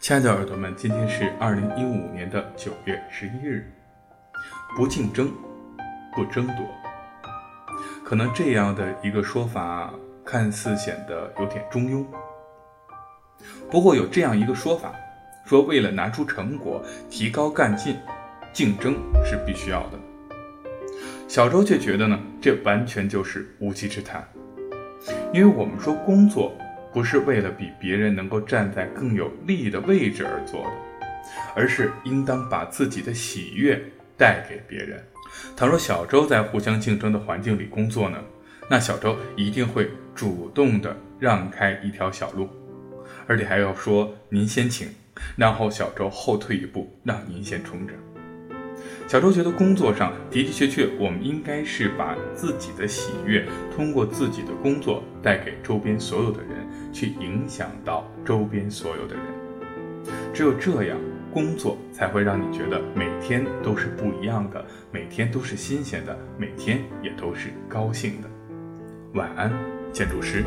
亲爱的耳朵们，今天是二零一五年的九月十一日。不竞争，不争夺，可能这样的一个说法看似显得有点中庸。不过有这样一个说法，说为了拿出成果、提高干劲，竞争是必须要的。小周却觉得呢，这完全就是无稽之谈，因为我们说工作。不是为了比别人能够站在更有利的位置而做的，而是应当把自己的喜悦带给别人。倘若小周在互相竞争的环境里工作呢，那小周一定会主动的让开一条小路，而且还要说您先请，然后小周后退一步，让您先冲着。小周觉得工作上的的确确，我们应该是把自己的喜悦通过自己的工作带给周边所有的人。去影响到周边所有的人，只有这样，工作才会让你觉得每天都是不一样的，每天都是新鲜的，每天也都是高兴的。晚安，建筑师。